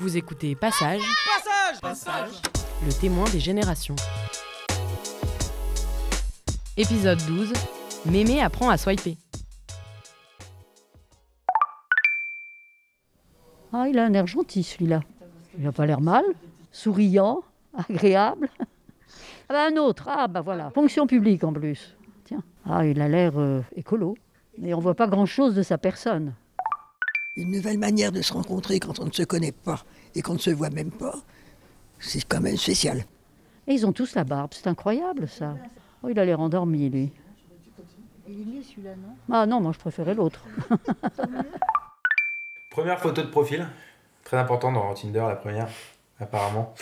Vous écoutez Passage, Passage le témoin des générations. Épisode 12. Mémé apprend à swiper. Ah, il a un air gentil celui-là. Il n'a pas l'air mal, souriant, agréable. Ah bah un autre, ah bah voilà, fonction publique en plus. Tiens, ah il a l'air euh, écolo, mais on voit pas grand-chose de sa personne. Une nouvelle manière de se rencontrer quand on ne se connaît pas et qu'on ne se voit même pas, c'est quand même spécial. Et ils ont tous la barbe, c'est incroyable ça. Oh, il a l'air endormi lui. Il est mieux celui-là, non? Ah non, moi je préférais l'autre. Première photo de profil, très important dans Tinder, la première, apparemment.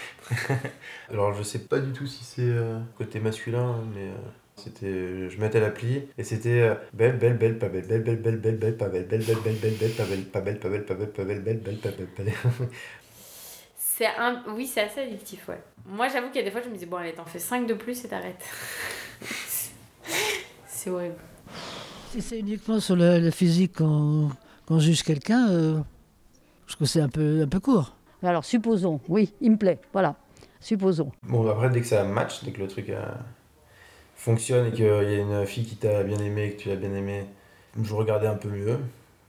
Alors je sais pas du tout si c'est euh, côté masculin, mais euh, c'était, je mettais l'appli et c'était euh, belle, belle, belle, pas belle, belle, belle, belle, belle, belle, pas belle, belle, belle, belle, belle, belle, pas belle, pas belle, pas belle, pas belle, pas belle, belle, belle, pas belle, pas belle. C'est un... Oui, c'est assez addictif, ouais. Moi, j'avoue qu'il y a des fois, je me dis, bon, allez, t'en fais 5 de plus et t'arrêtes. c'est horrible. Si c'est uniquement sur le, physique qu'on qu'on juge quelqu'un, euh, je trouve que c'est un peu, un peu court. Alors supposons, oui, il me plaît, voilà, supposons. Bon, après, dès que ça match, dès que le truc euh, fonctionne et qu'il y a une fille qui t'a bien aimé et que tu l'as bien aimé, je regardais un peu mieux.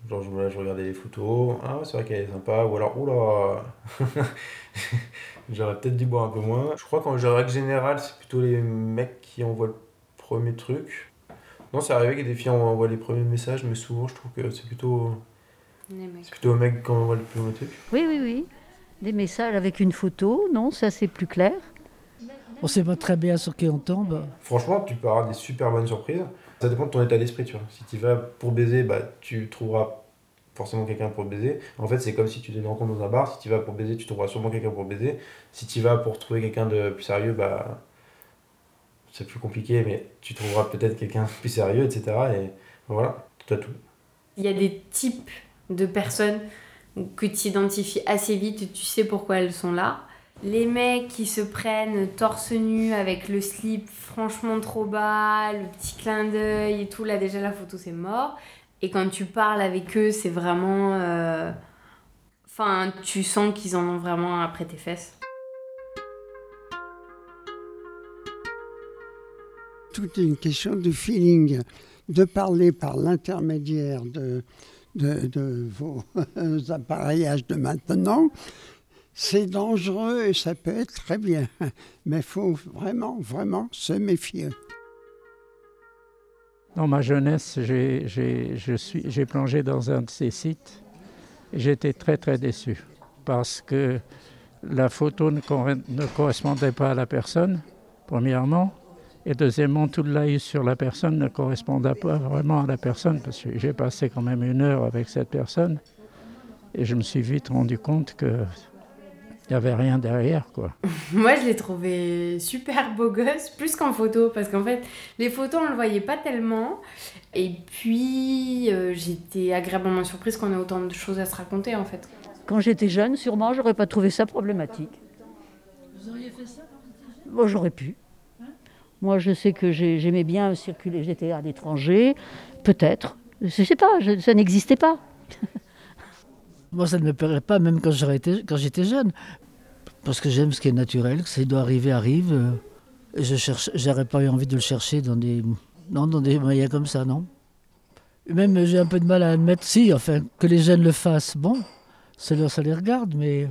Genre, je, voilà, je regardais les photos. Ah, ouais, c'est vrai qu'elle est sympa. Ou alors, oula J'aurais peut-être dû boire un peu moins. Je crois qu'en règle générale, c'est plutôt les mecs qui envoient le premier truc. Non, c'est arrivé que des filles envoient les premiers messages, mais souvent, je trouve que c'est plutôt, c'est plutôt aux mecs qui envoient le premier truc. Oui, oui, oui. Des messages avec une photo, non, ça c'est plus clair. On sait pas très bien sur qui on tombe. Franchement, tu peux avoir des super bonnes surprises. Ça dépend de ton état d'esprit, tu vois. Si tu vas pour baiser, bah, tu trouveras forcément quelqu'un pour baiser. En fait, c'est comme si tu te rencontres dans un bar. Si tu vas pour baiser, tu trouveras sûrement quelqu'un pour baiser. Si tu vas pour trouver quelqu'un de plus sérieux, bah, c'est plus compliqué, mais tu trouveras peut-être quelqu'un de plus sérieux, etc. Et voilà, tout à tout. Il y a des types de personnes que tu identifies assez vite et tu sais pourquoi elles sont là. Les mecs qui se prennent torse nu avec le slip franchement trop bas, le petit clin d'œil et tout, là déjà la photo c'est mort. Et quand tu parles avec eux, c'est vraiment. euh, Enfin, tu sens qu'ils en ont vraiment après tes fesses. Tout est une question de feeling, de parler par l'intermédiaire de, de, de vos appareillages de maintenant. C'est dangereux et ça peut être très bien, mais il faut vraiment, vraiment se méfier. Dans ma jeunesse, j'ai plongé dans un de ces sites et j'étais très très déçu parce que la photo ne, corre- ne correspondait pas à la personne, premièrement, et deuxièmement, tout live sur la personne ne correspondait pas vraiment à la personne parce que j'ai passé quand même une heure avec cette personne et je me suis vite rendu compte que n'y avait rien derrière, quoi. Moi, je l'ai trouvé super beau gosse, plus qu'en photo, parce qu'en fait, les photos, on le voyait pas tellement. Et puis, euh, j'étais agréablement surprise qu'on ait autant de choses à se raconter, en fait. Quand j'étais jeune, sûrement, j'aurais pas trouvé ça problématique. Vous auriez fait ça? Bon, j'aurais pu. Moi, je sais que j'ai- j'aimais bien circuler. J'étais à l'étranger, peut-être. Je sais pas, je- ça n'existait pas. Moi, ça ne me plairait pas, même quand j'étais jeune. Parce que j'aime ce qui est naturel, que ça doit arriver, arrive. Et je cherche, j'aurais pas eu envie de le chercher dans des, non, dans des moyens comme ça, non. Même j'ai un peu de mal à admettre, si, enfin, que les jeunes le fassent. Bon, ça, leur- ça les regarde, mais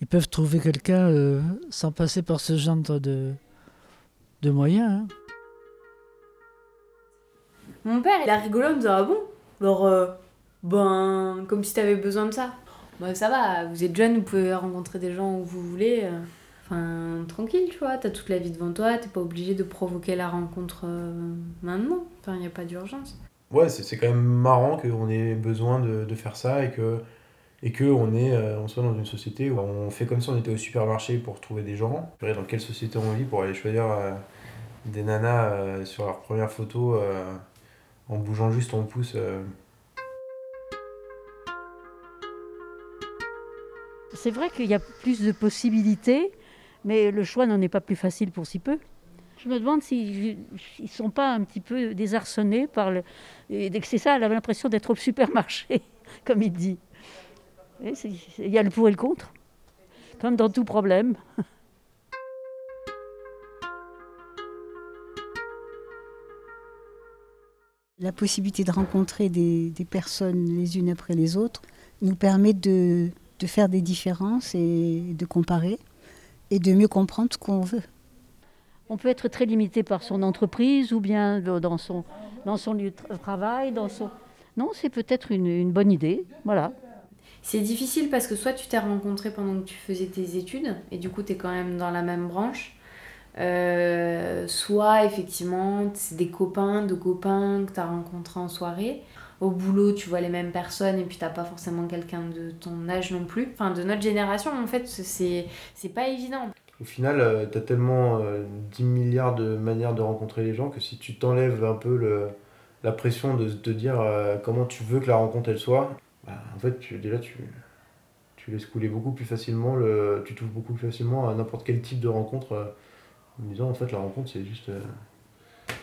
ils peuvent trouver quelqu'un euh, sans passer par ce genre de, de moyens. hein. Mon père, il a rigolé en Ah bon? Euh, ben, comme si t'avais besoin de ça. Bah, ça va, vous êtes jeune, vous pouvez rencontrer des gens où vous voulez. euh, Enfin, tranquille, tu vois, t'as toute la vie devant toi, t'es pas obligé de provoquer la rencontre euh, maintenant. Enfin, y a pas d'urgence. Ouais, c'est quand même marrant qu'on ait besoin de, de faire ça et que, euh, on soit dans une société où on fait comme si on était au supermarché pour trouver des gens. Dans quelle société on vit pour aller choisir des nanas sur leur première photo en bougeant juste ton pouce. C'est vrai qu'il y a plus de possibilités, mais le choix n'en est pas plus facile pour si peu. Je me demande s'ils ne sont pas un petit peu désarçonnés par le. C'est ça, elle avait l'impression d'être au supermarché, comme il dit. Il y a le pour et le contre, comme dans tout problème. La possibilité de rencontrer des, des personnes les unes après les autres nous permet de, de faire des différences et de comparer et de mieux comprendre ce qu'on veut. On peut être très limité par son entreprise ou bien dans son, dans son lieu de tra- travail. Dans son... Non, c'est peut-être une, une bonne idée. Voilà. C'est difficile parce que soit tu t'es rencontré pendant que tu faisais tes études et du coup tu es quand même dans la même branche, Euh, soit effectivement c'est des copains de copains que tu as rencontrés en soirée. Au boulot, tu vois les mêmes personnes et puis t'as pas forcément quelqu'un de ton âge non plus. Enfin, de notre génération, en fait, c'est pas évident. Au final, tu as tellement euh, 10 milliards de manières de rencontrer les gens que si tu t'enlèves un peu la pression de te dire euh, comment tu veux que la rencontre elle soit, bah, en fait, tu, déjà tu, tu laisses couler beaucoup plus facilement, le, tu touches beaucoup plus facilement à n'importe quel type de rencontre euh, en disant en fait la rencontre c'est juste euh,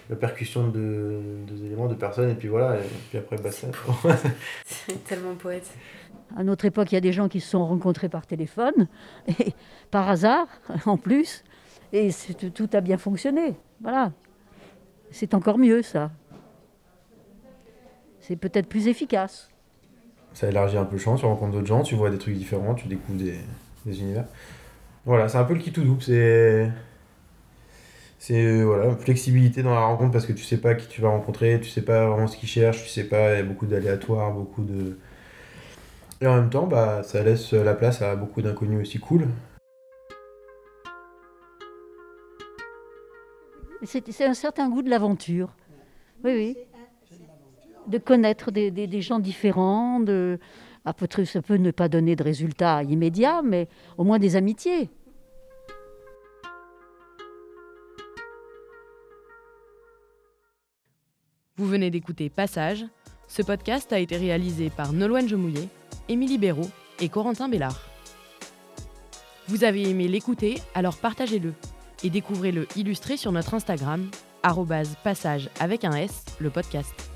la percussion de, des éléments, de personnes et puis voilà, et puis après basta. C'est tellement poète. À notre époque, il y a des gens qui se sont rencontrés par téléphone, et par hasard en plus, et tout a bien fonctionné. Voilà. C'est encore mieux, ça. C'est peut-être plus efficace. ça élargit un peu le champ, tu rencontres d'autres gens, tu vois des trucs différents, tu découvres des, des univers. Voilà, c'est un peu le qui tout double, c'est. C'est euh, voilà, flexibilité dans la rencontre parce que tu sais pas qui tu vas rencontrer, tu sais pas vraiment ce qu'ils cherchent, tu sais pas, il y a beaucoup d'aléatoires, beaucoup de. Et en même temps, bah, ça laisse la place à beaucoup d'inconnus aussi cool. C'est un certain goût de l'aventure. Oui, oui. De connaître des, des- des gens différents, de... ah, peut-être ça peut ne pas donner de résultats immédiats, mais au moins des amitiés. Vous venez d'écouter Passage. Ce podcast a été réalisé par Nolwenn Jemouillet, Émilie Béraud et Corentin Bellard. Vous avez aimé l'écouter, alors partagez-le et découvrez-le illustré sur notre Instagram, passage avec un S, le podcast.